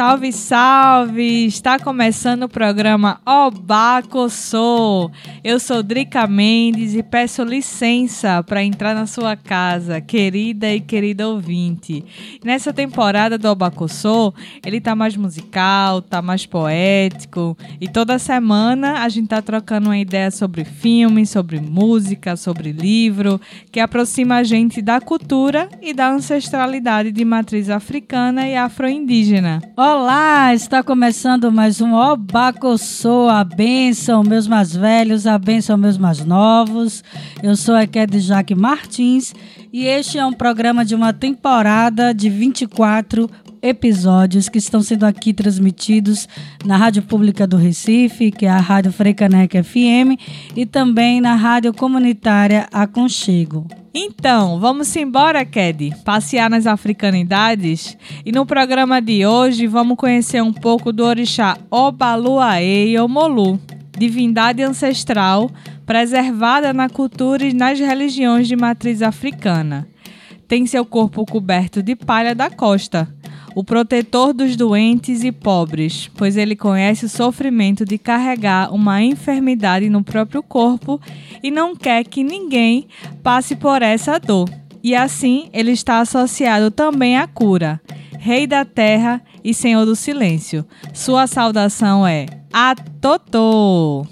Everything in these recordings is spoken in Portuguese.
Salve, salve! Está começando o programa Obacossô. Eu sou Drica Mendes e peço licença para entrar na sua casa, querida e querida ouvinte. Nessa temporada do Obacossô, ele tá mais musical, tá mais poético e toda semana a gente tá trocando uma ideia sobre filme, sobre música, sobre livro, que aproxima a gente da cultura e da ancestralidade de matriz africana e afro-indígena. Olá, está começando mais um Obacossô, a bênção, meus mais velhos, a bênção, meus mais novos. Eu sou a Ked Jaque Martins e este é um programa de uma temporada de 24 episódios que estão sendo aqui transmitidos na Rádio Pública do Recife, que é a Rádio Freicaneca FM, e também na Rádio Comunitária Aconchego. Então, vamos embora, Ked, passear nas africanidades? E no programa de hoje vamos conhecer um pouco do orixá Obaluaê e Omolu, divindade ancestral preservada na cultura e nas religiões de matriz africana. Tem seu corpo coberto de palha da costa, o protetor dos doentes e pobres, pois ele conhece o sofrimento de carregar uma enfermidade no próprio corpo e não quer que ninguém passe por essa dor. E assim ele está associado também à cura. Rei da terra e Senhor do silêncio. Sua saudação é Atotô.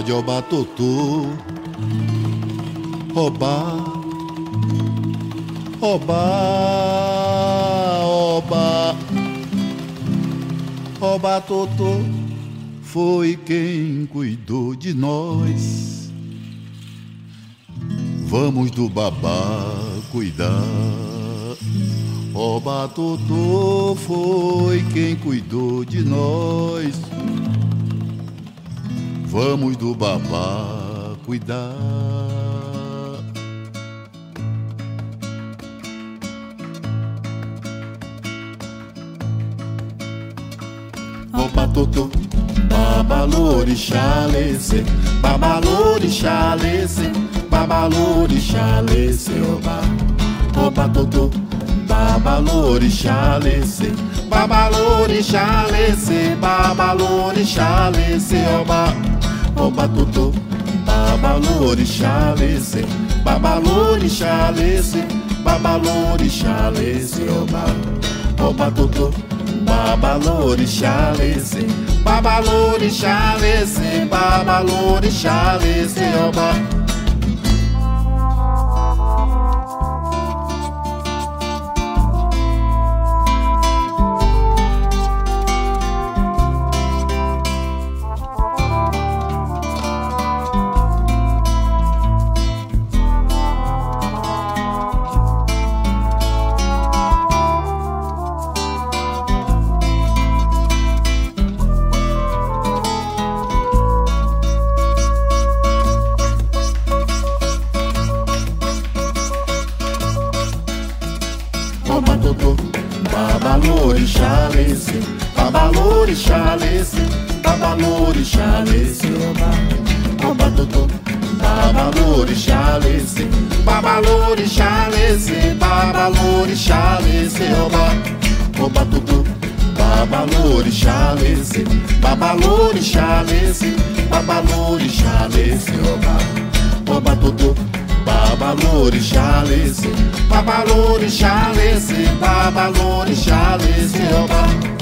Vamos falar de Obatotô. Obá, Obá, Obá, Obatotô foi quem cuidou de nós. Vamos do babá cuidar. Obatotô foi quem cuidou de nós. Vamos do babá cuidar. Oba totô, babalorixá lece, babalorixá lece, babalorixá lece, oba. Oba totô, babalorixá lece, babalorixá lece, babalorixá lece, oba. Oba totô, babalorixá lece, babalorixá lece, babalorixá lece, oba. Oba totô, babalorixá lece, babalorixá lece, babalorixá oba. Oba babalorixá lece, babalorixá lece, oba. Oba totô, babalorixá lece, babalorixá lece, babalorixá oba. Oba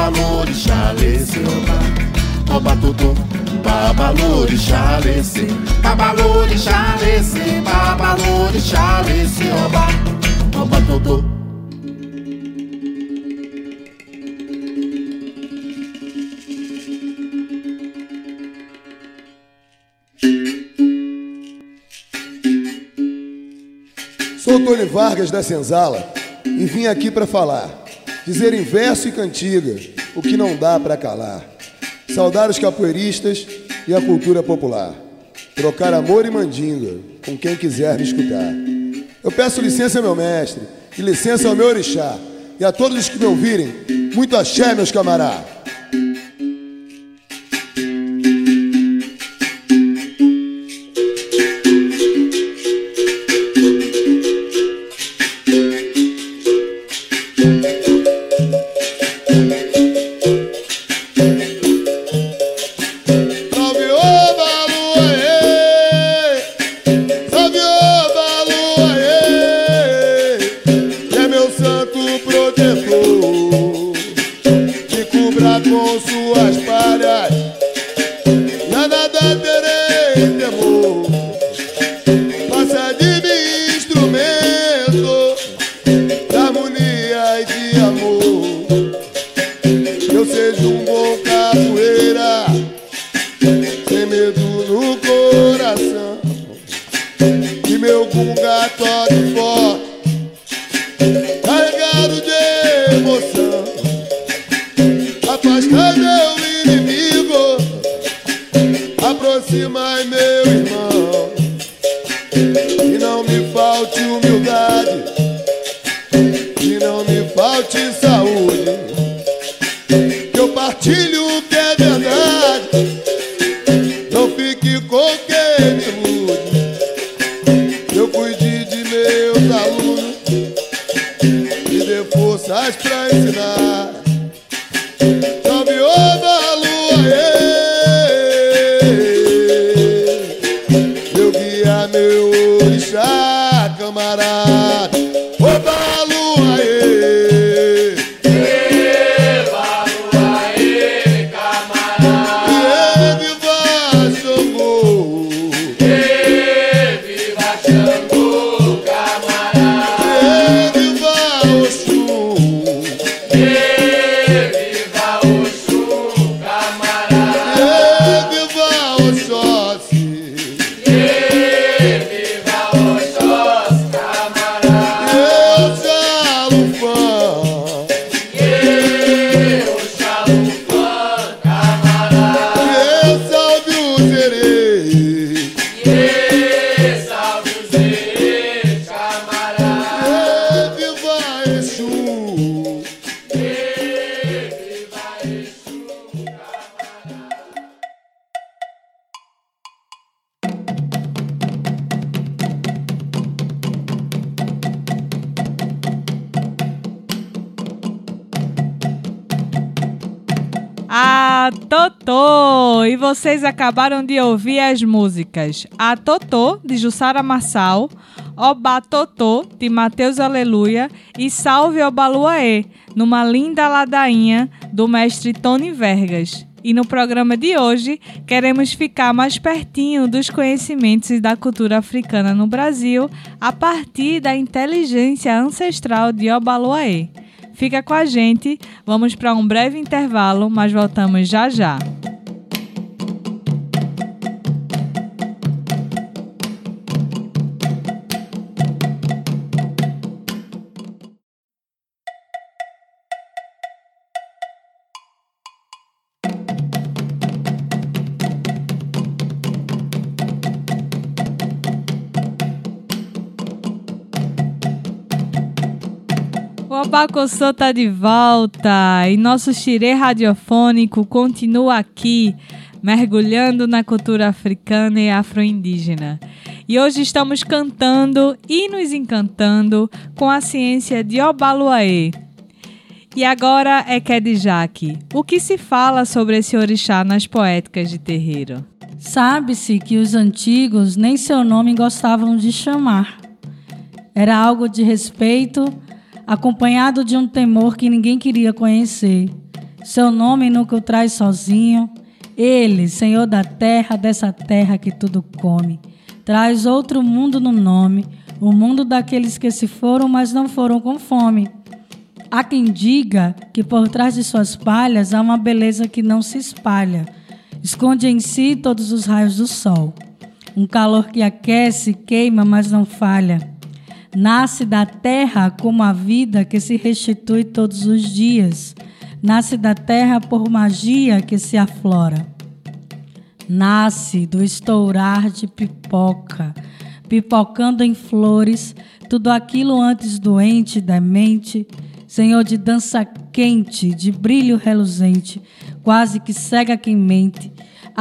babalorixá lece, oba. Oba totô, babalorixá lece, babalorixá lece, babalorixá lece, oba. Oba totô. Sou Tony Vargas da Senzala e vim aqui para falar, dizer em verso e cantiga o que não dá para calar, saudar os capoeiristas e a cultura popular, trocar amor e mandinga com quem quiser me escutar. Eu peço licença meu mestre e licença ao meu orixá e a todos os que me ouvirem, muito axé, meus camaradas. Vocês acabaram de ouvir as músicas A Totô, de Jussara Marçal, Oba Totô, de Mateus Aleluia e Salve Obaluaê, numa linda ladainha do mestre Tony Vergas. E no programa de hoje queremos ficar mais pertinho dos conhecimentos e da cultura africana no Brasil a partir da inteligência ancestral de Obaluaê. Fica com a gente, vamos para um breve intervalo, mas voltamos já já. O Abacossô tá de volta e nosso xirê radiofônico continua aqui, mergulhando na cultura africana e afro-indígena. E hoje estamos cantando e nos encantando com a ciência de Obaluaê. E agora é Kedijak. O que se fala sobre esse orixá nas poéticas de terreiro? Sabe-se que os antigos nem seu nome gostavam de chamar. Era algo de respeito, acompanhado de um temor que ninguém queria conhecer. Seu nome nunca o traz sozinho. Ele, Senhor da terra, dessa terra que tudo come, traz outro mundo no nome, o mundo daqueles que se foram, mas não foram com fome. Há quem diga que por trás de suas palhas há uma beleza que não se espalha, esconde em si todos os raios do sol. Um calor que aquece, queima, mas não falha. Nasce da terra como a vida que se restitui todos os dias. Nasce da terra por magia que se aflora. Nasce do estourar de pipoca, pipocando em flores, tudo aquilo antes doente, demente, Senhor de dança quente, de brilho reluzente, quase que cega quem mente.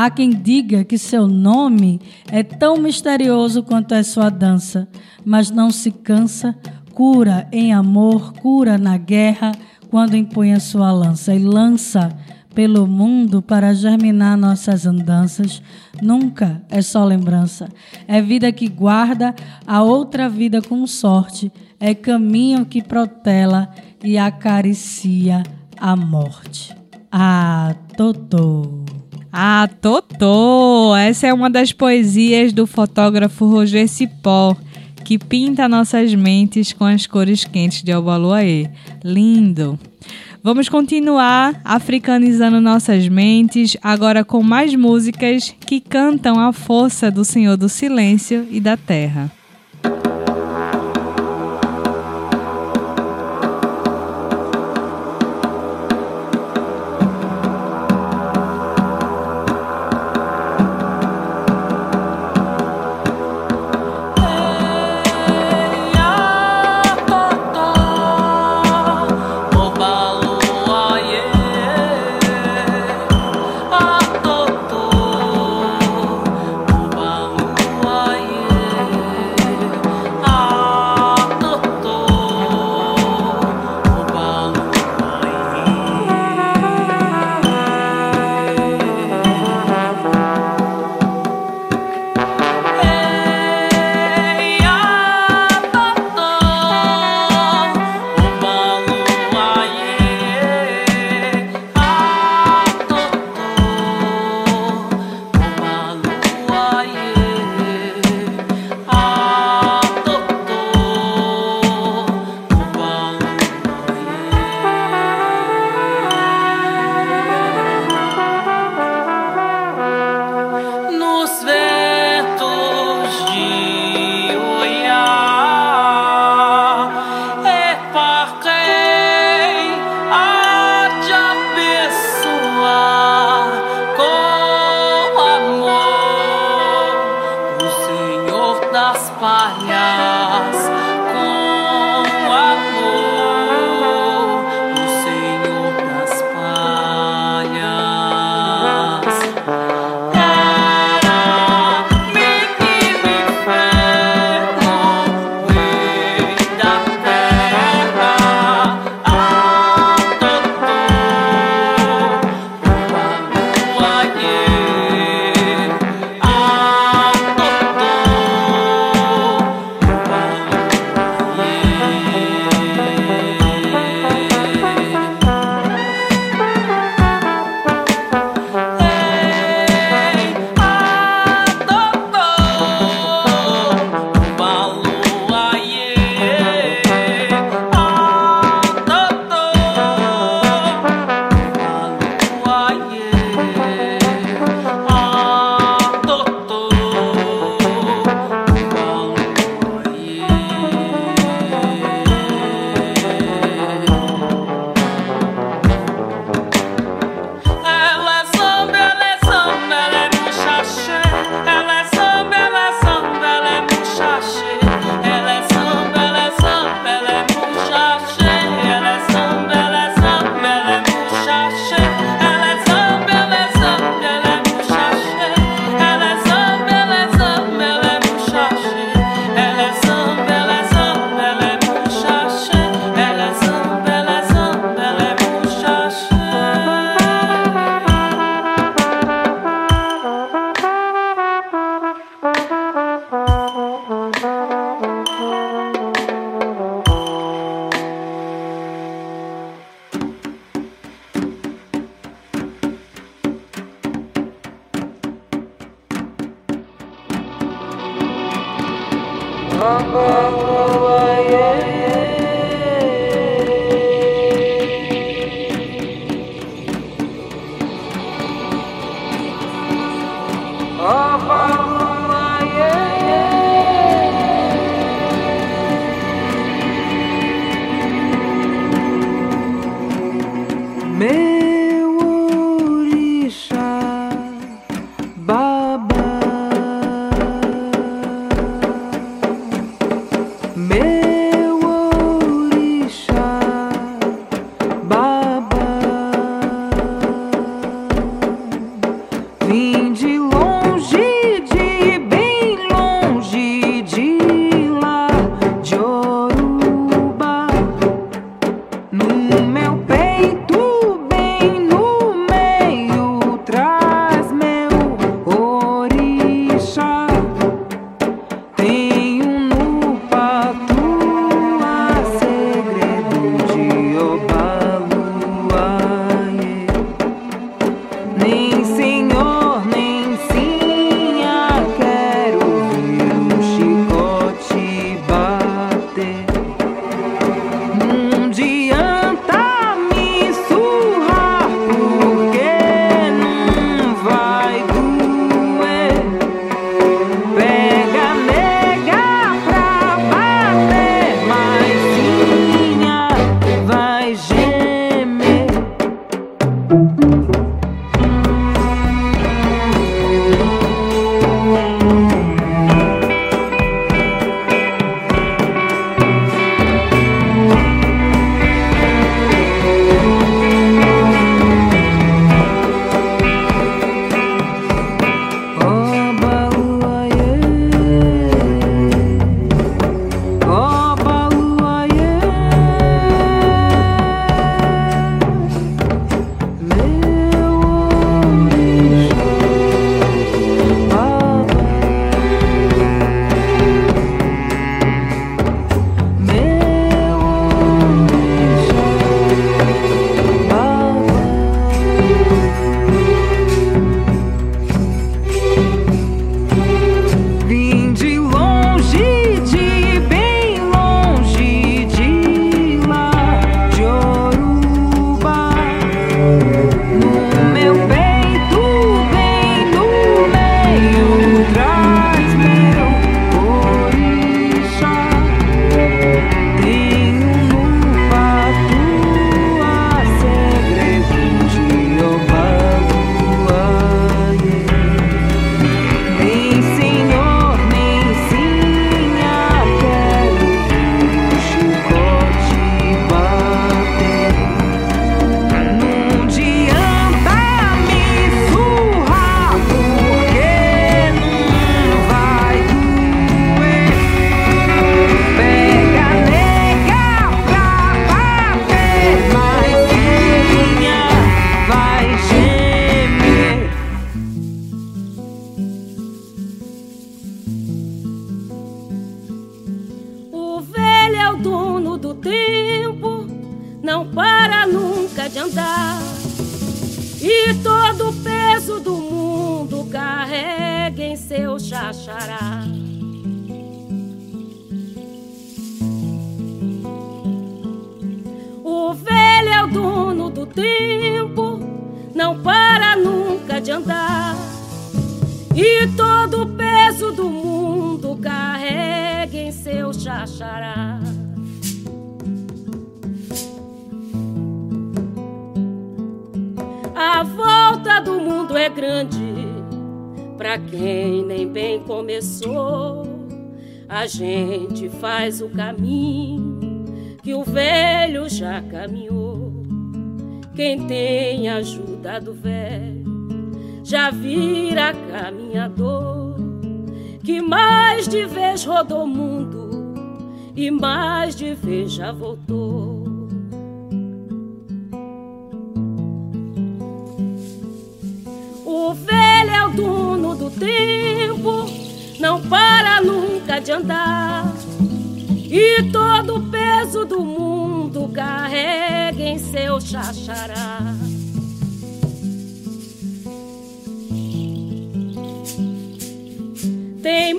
Há quem diga que seu nome é tão misterioso quanto é sua dança, mas não se cansa, cura em amor, cura na guerra, quando impõe a sua lança e lança pelo mundo para germinar nossas andanças. Nunca é só lembrança, é vida que guarda a outra vida com sorte, é caminho que protela e acaricia a morte. Ah, Totô. Ah, Totô! Essa é uma das poesias do fotógrafo Roger Cipó, que pinta nossas mentes com as cores quentes de Obaluaê. Lindo! Vamos continuar africanizando nossas mentes, agora com mais músicas que cantam a força do Senhor do Silêncio e da Terra. Schluss. Do velho já vira caminhador, que mais de vez rodou o mundo e mais de vez já voltou. O velho é o dono do tempo, não para nunca de andar. E todo o peso do mundo carrega em seu chachará.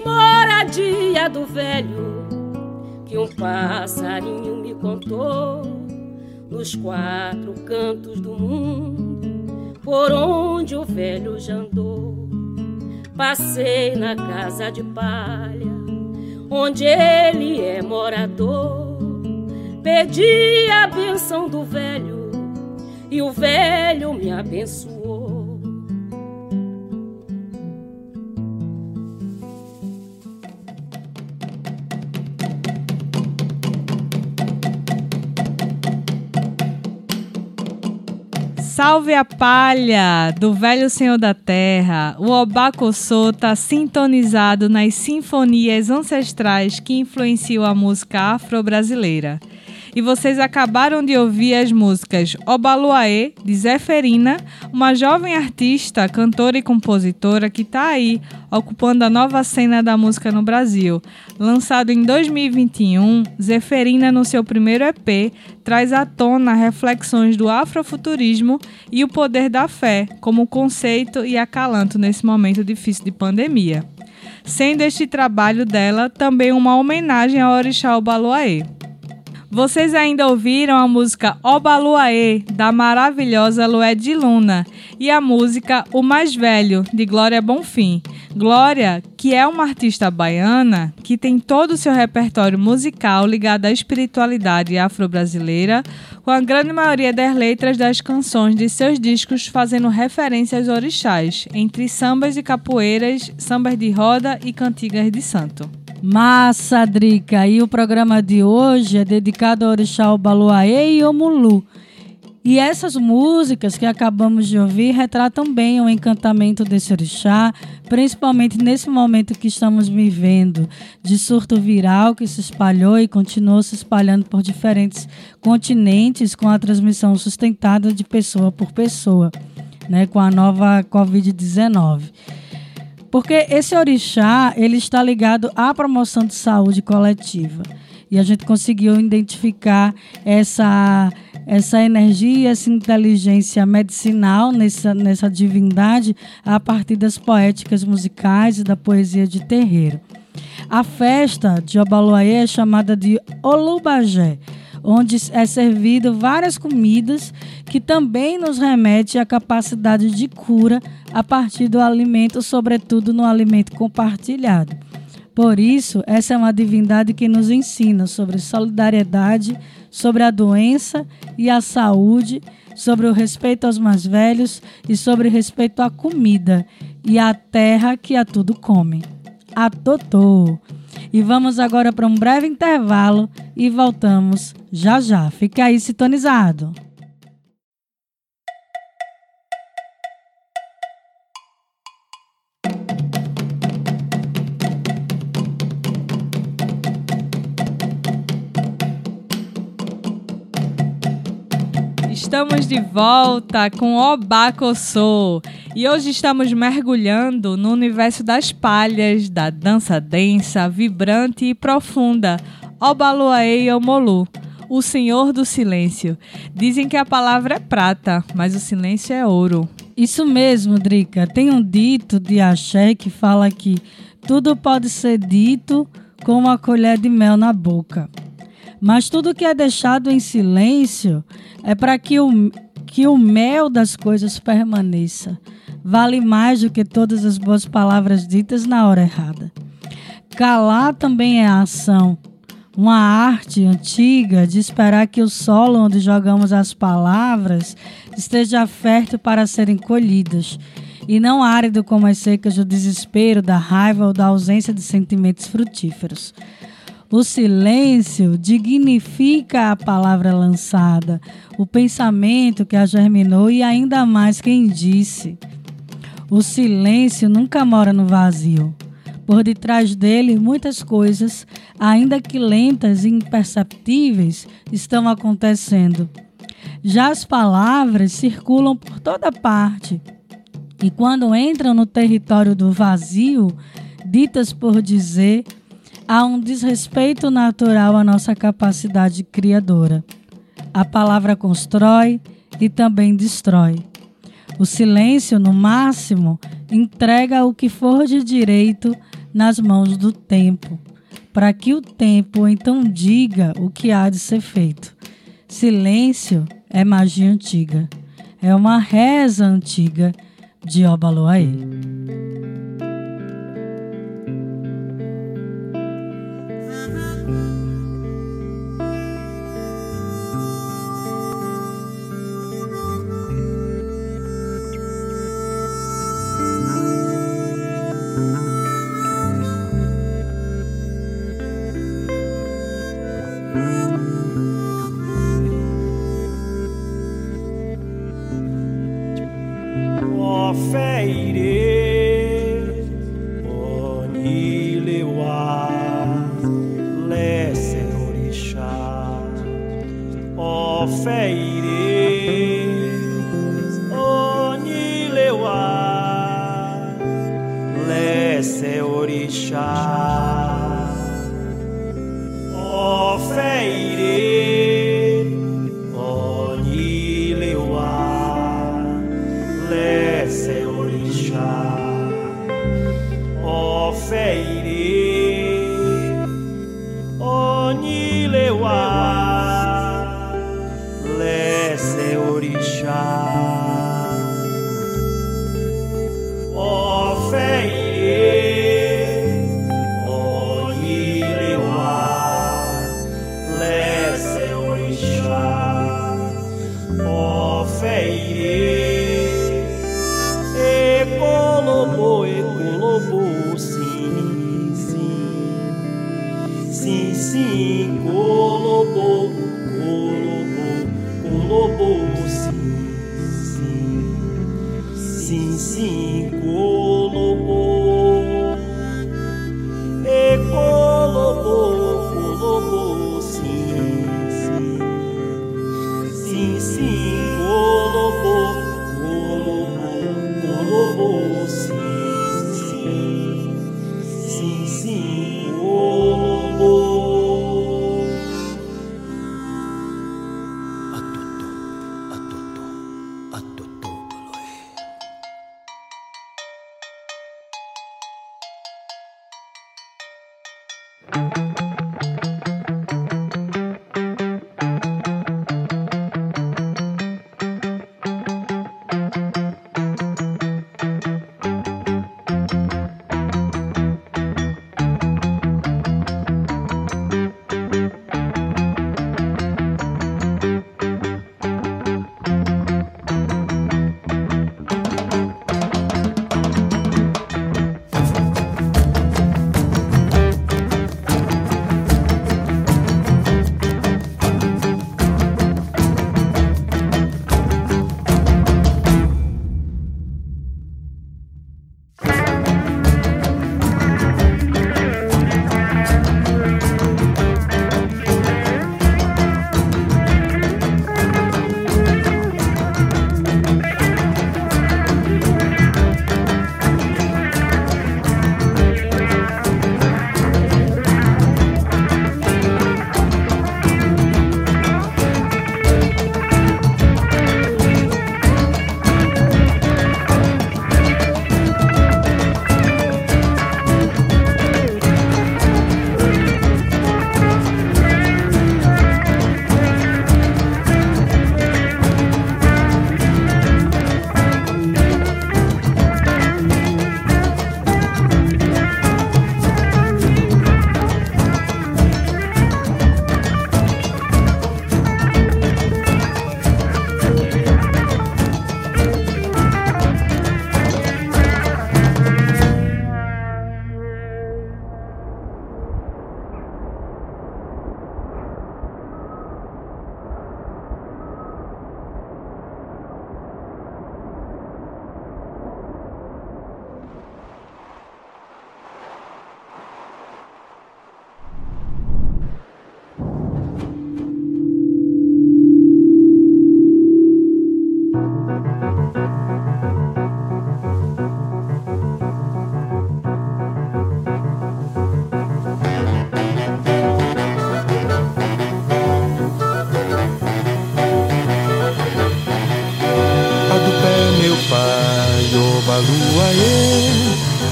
Moradia do velho que um passarinho me contou nos quatro cantos do mundo, por onde o velho já andou. Passei na casa de palha, onde ele é morador. Pedi a benção do velho e o velho me abençoou. Salve a palha do velho senhor da terra. O Obacossô está sintonizado nas sinfonias ancestrais que influenciam a música afro-brasileira. E vocês acabaram de ouvir as músicas Obaluaê, de Zeferina, uma jovem artista, cantora e compositora que está aí ocupando a nova cena da música no Brasil. Lançado em 2021, Zeferina, no seu primeiro EP, traz à tona reflexões do afrofuturismo e o poder da fé como conceito e acalanto nesse momento difícil de pandemia. Sendo este trabalho dela também uma homenagem ao orixá Obaluaê. Vocês ainda ouviram a música Obaluaê, da maravilhosa Lué de Luna, e a música O Mais Velho, de Glória Bonfim. Glória, que é uma artista baiana que tem todo o seu repertório musical ligado à espiritualidade afro-brasileira, com a grande maioria das letras das canções de seus discos fazendo referência aos orixás, entre sambas de capoeiras, sambas de roda e cantigas de santo. Massa, Drica. E o programa de hoje é dedicado ao Orixá Obaluaê e Omulu. E essas músicas que acabamos de ouvir retratam bem o encantamento desse orixá, principalmente nesse momento que estamos vivendo, de surto viral que se espalhou e continuou se espalhando por diferentes continentes com a transmissão sustentada de pessoa por pessoa, né, com a nova Covid-19. Porque esse orixá, ele está ligado à promoção de saúde coletiva. E a gente conseguiu identificar essa essa energia, essa inteligência medicinal nessa, nessa divindade a partir das poéticas musicais e da poesia de terreiro. A festa de Obaluaê é chamada de Olubagé, onde é servido várias comidas que também nos remete à capacidade de cura a partir do alimento, sobretudo no alimento compartilhado. Por isso, essa é uma divindade que nos ensina sobre solidariedade, sobre a doença e a saúde, sobre o respeito aos mais velhos e sobre respeito à comida e à terra que a tudo come. A Totô. E vamos agora para um breve intervalo e voltamos já já. Fique aí sintonizado. Estamos de volta com Obacossô e hoje estamos mergulhando no universo das palhas, da dança densa, vibrante e profunda, Obaluaê e Omolu. o Senhor do Silêncio. Dizem que a palavra é prata, mas o silêncio é ouro. Isso mesmo, Drica. Tem um dito de axé que fala que tudo pode ser dito com uma colher de mel na boca. Mas tudo que é deixado em silêncio é para que o, que o mel das coisas permaneça. Vale mais do que todas as boas palavras ditas na hora errada. Calar também é a ação, uma arte antiga de esperar que o solo onde jogamos as palavras esteja fértil para serem colhidas, e não árido como as secas do desespero, da raiva ou da ausência de sentimentos frutíferos. O silêncio dignifica a palavra lançada, o pensamento que a germinou e ainda mais quem disse. O silêncio nunca mora no vazio. Por detrás dele, muitas coisas, ainda que lentas e imperceptíveis, estão acontecendo. Já as palavras circulam por toda parte e, quando entram no território do vazio, ditas por dizer, há um desrespeito natural à nossa capacidade criadora. A palavra constrói e também destrói. O silêncio, no máximo, entrega o que for de direito nas mãos do tempo, para que o tempo então diga o que há de ser feito. Silêncio é magia antiga, é uma reza antiga de Obaloaê. see.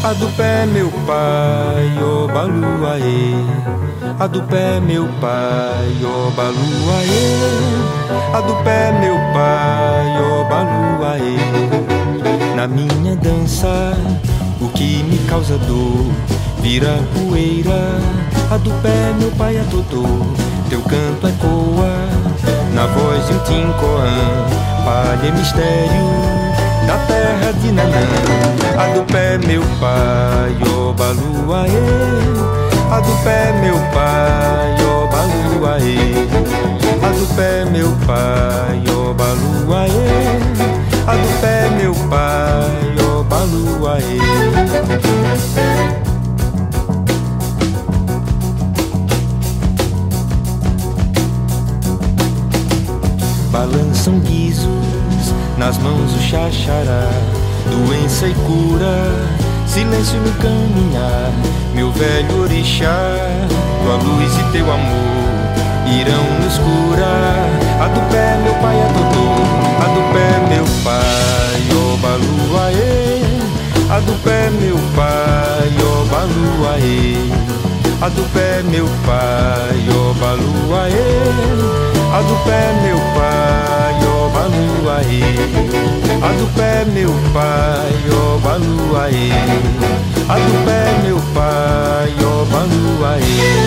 A do pé meu pai, ô baluaê. A do pé meu pai, ô baluaê. A do pé meu pai, ô baluaê. Na minha dança, o que me causa dor vira poeira. A do pé meu pai é totô, teu canto ecoa na voz de um tincoã, palha mistério da terra de Nanã. A do pé, meu pai, oba luaê. A do pé, meu pai, oba luaê. A do pé, meu pai, oba luaê. A do pé, meu pai, oba luaê. balançam guizos nas mãos o xaxará, doença e cura, silêncio no caminhar. Meu velho orixá, tua luz e teu amor irão nos curar. A do pé, meu pai, é doutor. A do pé, meu pai, oba luaê. A do pé, meu pai, oba luaê. A do pé, meu pai, oba luaê. A do pé, meu pai, ó baluaê. A do pé, meu pai, ó baluaê. A do pé, meu pai, ó baluaê.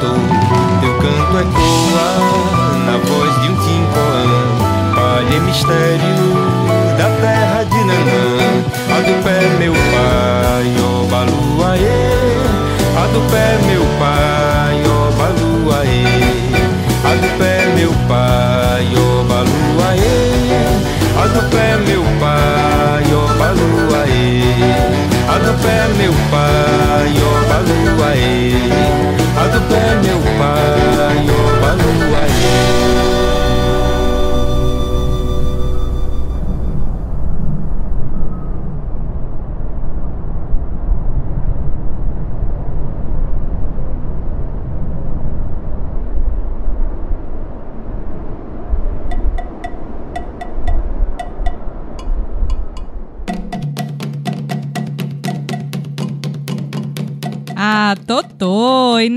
canto, teu canto é cor. E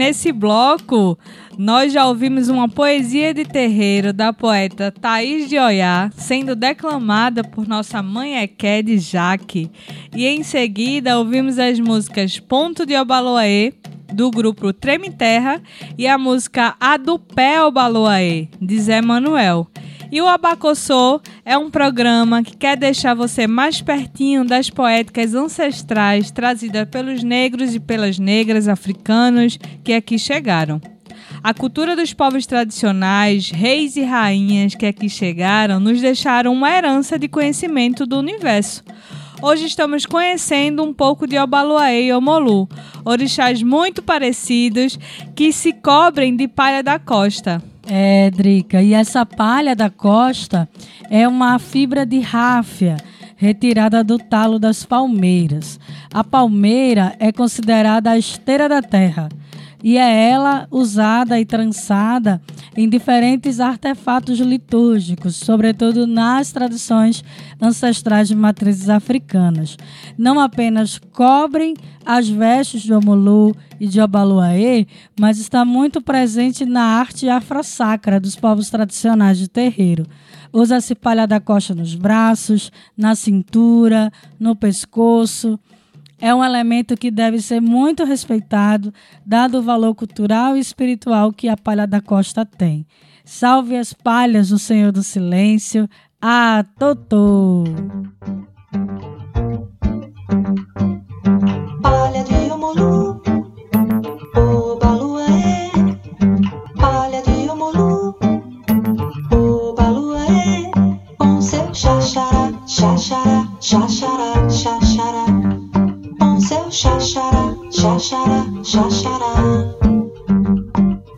nesse bloco, nós já ouvimos uma poesia de terreiro da poeta Thaís de Oiá, sendo declamada por nossa mãe de Jaque. E em seguida, ouvimos as músicas Ponto de Obaloaê, do grupo Treme Terra, e a música A do Pé Obaloaê, de Zé Manuel. E o Abacossô é um programa que quer deixar você mais pertinho das poéticas ancestrais trazidas pelos negros e pelas negras africanos que aqui chegaram. A cultura dos povos tradicionais, reis e rainhas que aqui chegaram, nos deixaram uma herança de conhecimento do universo. Hoje estamos conhecendo um pouco de Obaluaê e Omolu, orixás muito parecidos que se cobrem de palha da costa. É, Drica, e essa palha da costa é uma fibra de ráfia retirada do talo das palmeiras. A palmeira é considerada a esteira da terra e é ela usada e trançada em diferentes artefatos litúrgicos, sobretudo nas tradições ancestrais de matrizes africanas. Não apenas cobrem as vestes de Omulu e de Obaluaê, mas está muito presente na arte afro-sacra dos povos tradicionais de terreiro. Usa-se palha da costa nos braços, na cintura, no pescoço é um elemento que deve ser muito respeitado, dado o valor cultural e espiritual que a palha da costa tem. Salve as palhas do Senhor do Silêncio, a Totô! Palha de Omolu, o balué. Palha de Omolu, o balué. Com seu xaxará, xaxará, xaxará, xaxará.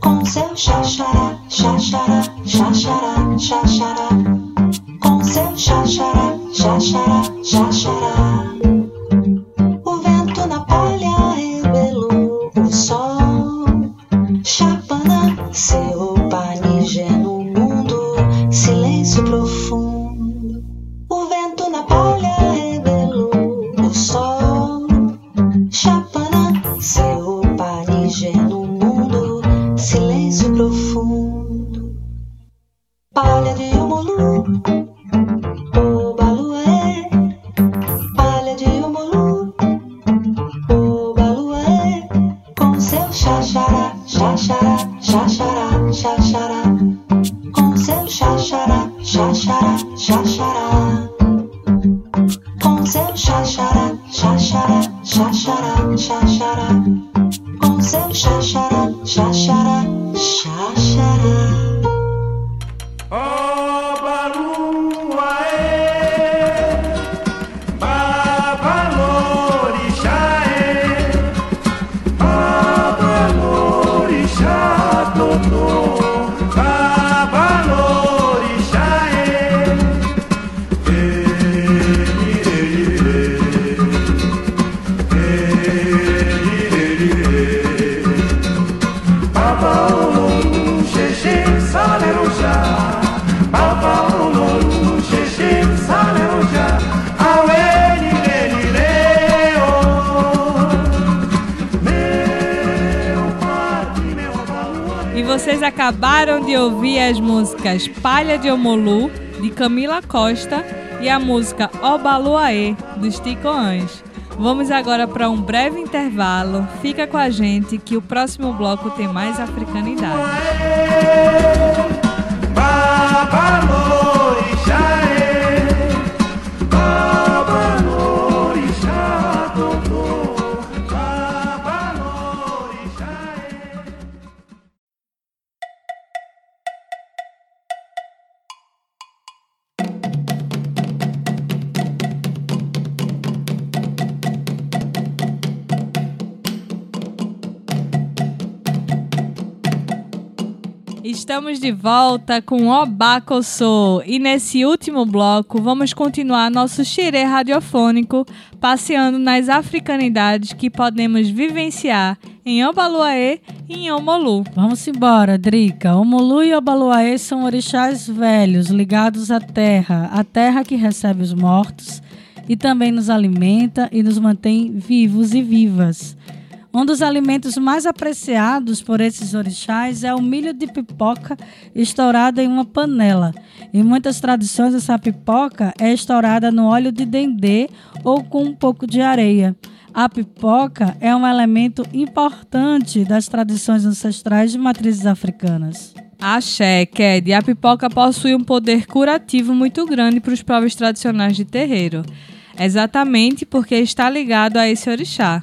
Com seu xaxará, xaxará, xaxará, xaxará. Com seu xaxará, xaxará, xaxará. Músicas Palha de Omolu, de Camila Costa, e a música Obaluaê, dos Ticoãs. Vamos agora para um breve intervalo. Fica com a gente que o próximo bloco tem mais africanidade. Estamos de volta com Obacossô e nesse último bloco vamos continuar nosso xirê radiofônico passeando nas africanidades que podemos vivenciar em Obaluaê e em Omolu. Vamos embora, Drica. Omolu e Obaluaê são orixás velhos ligados à terra, a terra que recebe os mortos e também nos alimenta e nos mantém vivos e vivas. Um dos alimentos mais apreciados por esses orixás é o milho de pipoca estourado em uma panela. Em muitas tradições, essa pipoca é estourada no óleo de dendê ou com um pouco de areia. A pipoca é um elemento importante das tradições ancestrais de matrizes africanas. Axé, Ked, a pipoca possui um poder curativo muito grande para os povos tradicionais de terreiro. Exatamente porque está ligado a esse orixá.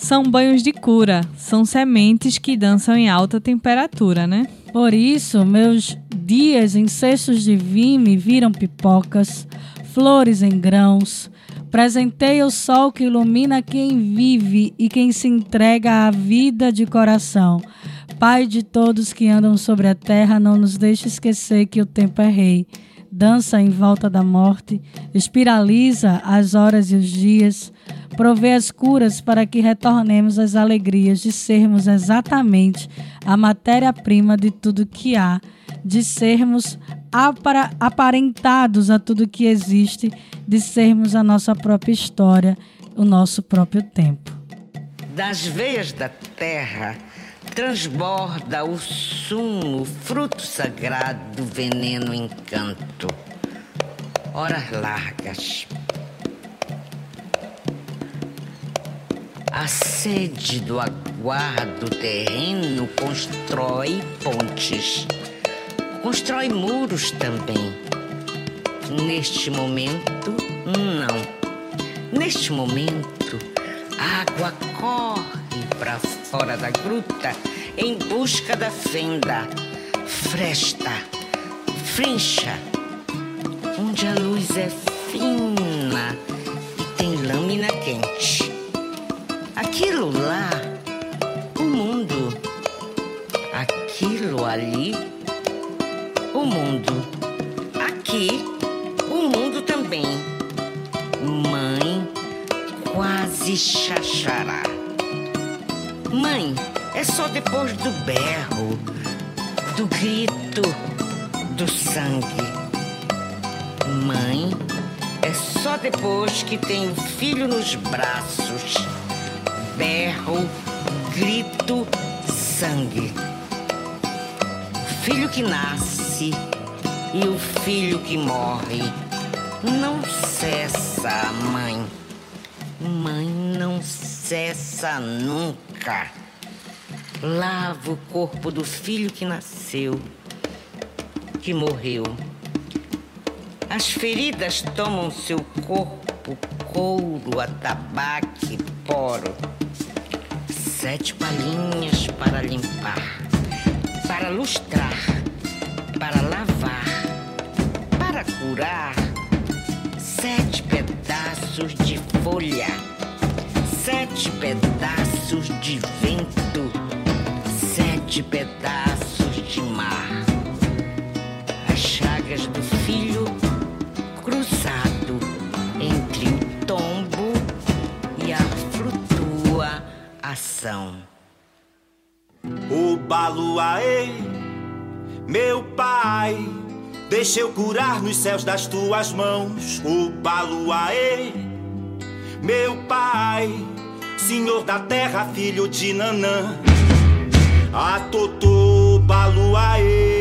São banhos de cura, são sementes que dançam em alta temperatura, né? Por isso, meus dias em cestos de vime viram pipocas, flores em grãos. Presentei o sol que ilumina quem vive e quem se entrega à vida de coração. Pai de todos que andam sobre a terra, não nos deixe esquecer que o tempo é rei. Dança em volta da morte, espiraliza as horas e os dias, provê as curas para que retornemos às alegrias de sermos exatamente a matéria-prima de tudo que há, de sermos aparentados a tudo que existe, de sermos a nossa própria história, o nosso próprio tempo. Das veias da terra transborda o sumo, fruto sagrado, veneno, encanto. Horas largas. A sede do aguardo terreno constrói pontes, constrói muros também. Neste momento, não. Neste momento, a água corre para fora da gruta em busca da fenda, fresta, frincha, onde a luz é fina e tem lâmina quente. Aqui Aquilo lá, o mundo. Aquilo ali, o mundo. Aqui, o mundo também. Mãe, quase chachará. Mãe, é só depois do berro, do grito, do sangue. Mãe, é só depois que tem o filho nos braços. Berro, grito, sangue. O filho que nasce e o filho que morre. Não cessa, mãe. Mãe não cessa nunca. Lava o corpo do filho que nasceu, que morreu. As feridas tomam seu corpo, couro, atabaque, poro. Sete palhinhas para limpar, para lustrar, para lavar, para curar. Sete pedaços de folha, sete pedaços de vento, sete pedaços de mar. As chagas do filho cruzado entre o tombo e a flutuação. O Baluaê, meu pai, deixa eu curar nos céus das tuas mãos. O Baluaê, meu pai, senhor da terra, filho de Nanã. A Totô Baluaê.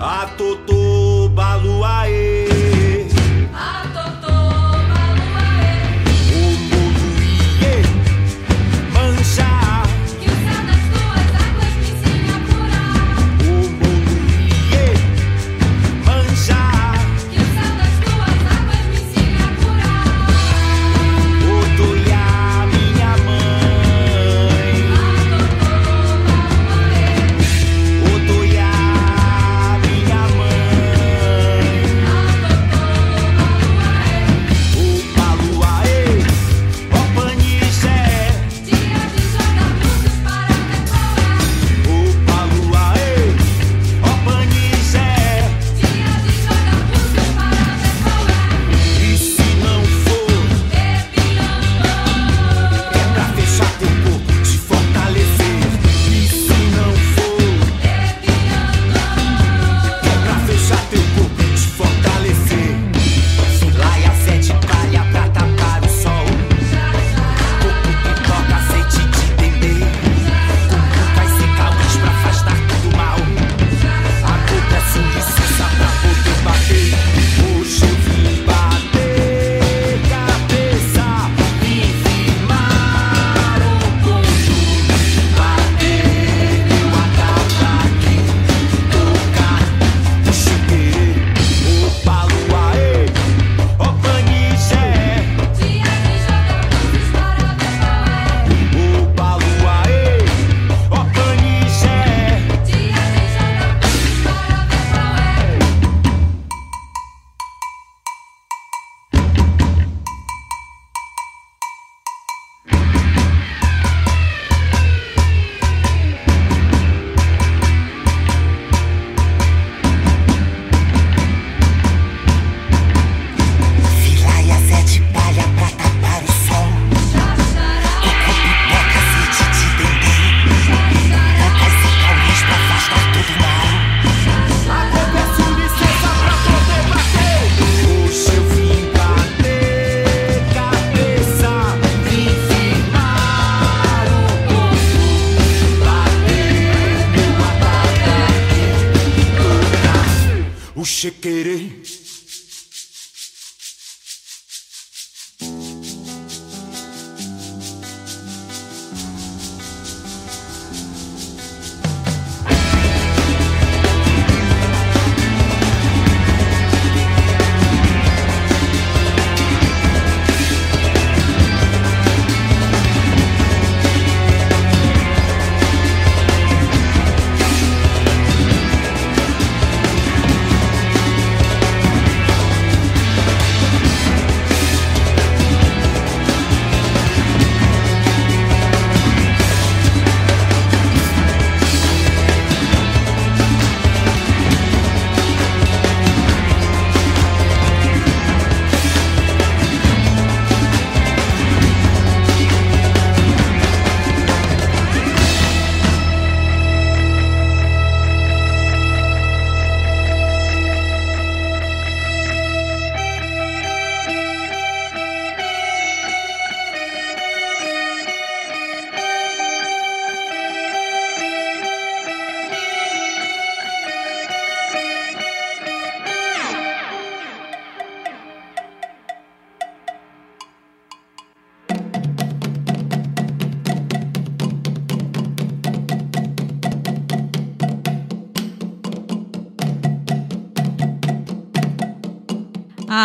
A Totô Baluaê.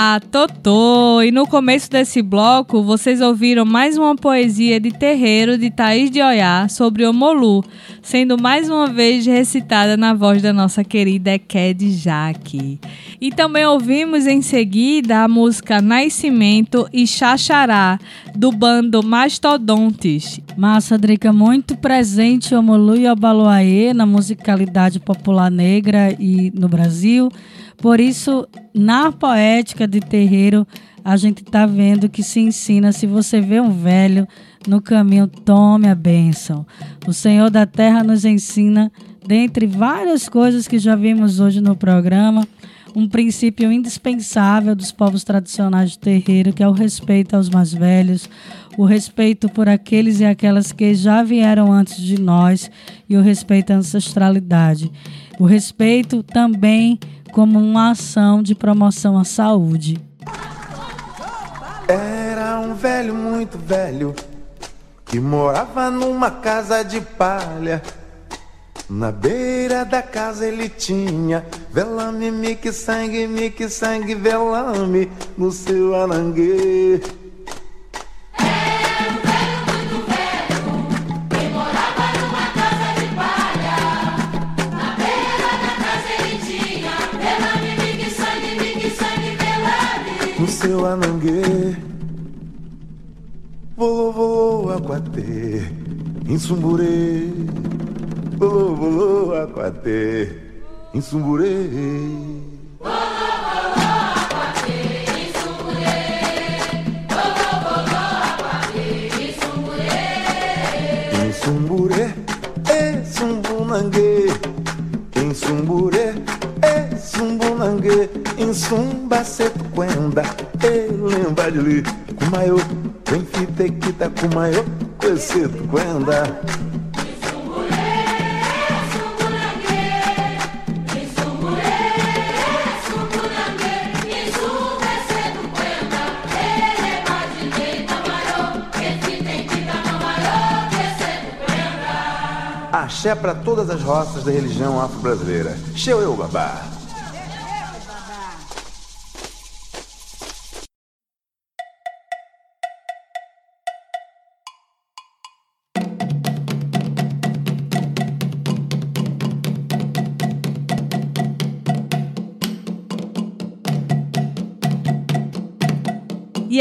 Ah, Totô! E no começo desse bloco, vocês ouviram mais uma poesia de terreiro de Thaís de Oiá sobre o Molu, sendo mais uma vez recitada na voz da nossa querida Eked Jaque. E também ouvimos em seguida a música Nascimento e Xaxará, do bando Mastodontes. Massa, Drica, muito presente o Molu e o Baluaê na musicalidade popular negra e no Brasil. Por isso, na poética de terreiro, a gente está vendo que se ensina: se você vê um velho no caminho, tome a bênção. O Senhor da Terra nos ensina, dentre várias coisas que já vimos hoje no programa, um princípio indispensável dos povos tradicionais de terreiro, que é o respeito aos mais velhos, o respeito por aqueles e aquelas que já vieram antes de nós e o respeito à ancestralidade. O respeito também como uma ação de promoção à saúde. Era um velho muito velho que morava numa casa de palha. Na beira da casa ele tinha velame, mique, sangue, mique, sangue, velame no seu aranguê. Seu ananguê. Volou, volou, aquatê, em Sumburê. Volou, volou, aquatê, em Sumburê. É Sumbunangue. Em Sumburê, Sumbunangue. Em Sumbaceto, Quenda, lembra de li. Kumayo, vem fita quita Kumayo, Coeceto, Quenda. Axé para todas as roças da religião afro-brasileira. Xeu eu, babá.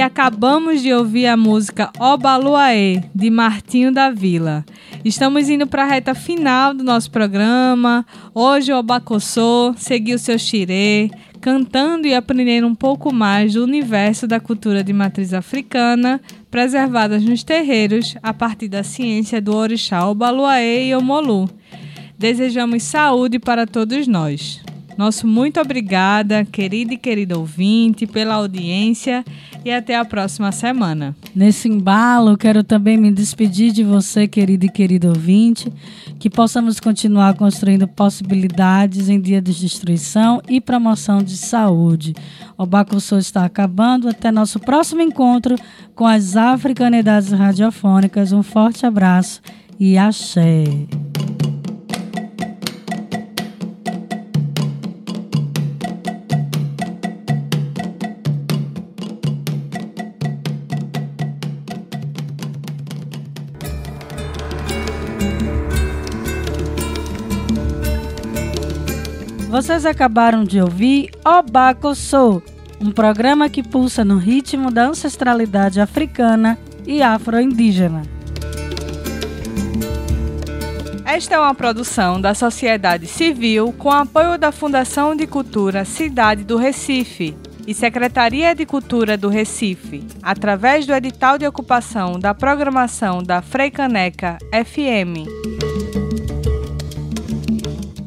E acabamos de ouvir a música Obaluaê, de Martinho da Vila. Estamos indo para a reta final do nosso programa. Hoje o Obacossô seguiu seu xirê, cantando e aprendendo um pouco mais do universo da cultura de matriz africana, preservadas nos terreiros a partir da ciência do orixá Obaluaê e Omolu. Desejamos saúde para todos nós. Nosso muito obrigada, querida e querido ouvinte, pela audiência e até a próxima semana. Nesse embalo, quero também me despedir de você, querido e querido ouvinte, que possamos continuar construindo possibilidades em dia de destruição e promoção de saúde. O Bacussô está acabando. Até nosso próximo encontro com as africanidades radiofônicas. Um forte abraço e axé. Vocês acabaram de ouvir Obacossô, um programa que pulsa no ritmo da ancestralidade africana e afro-indígena. Esta é uma produção da sociedade civil com apoio da Fundação de Cultura Cidade do Recife e Secretaria de Cultura do Recife, através do edital de ocupação da programação da Freicaneca FM.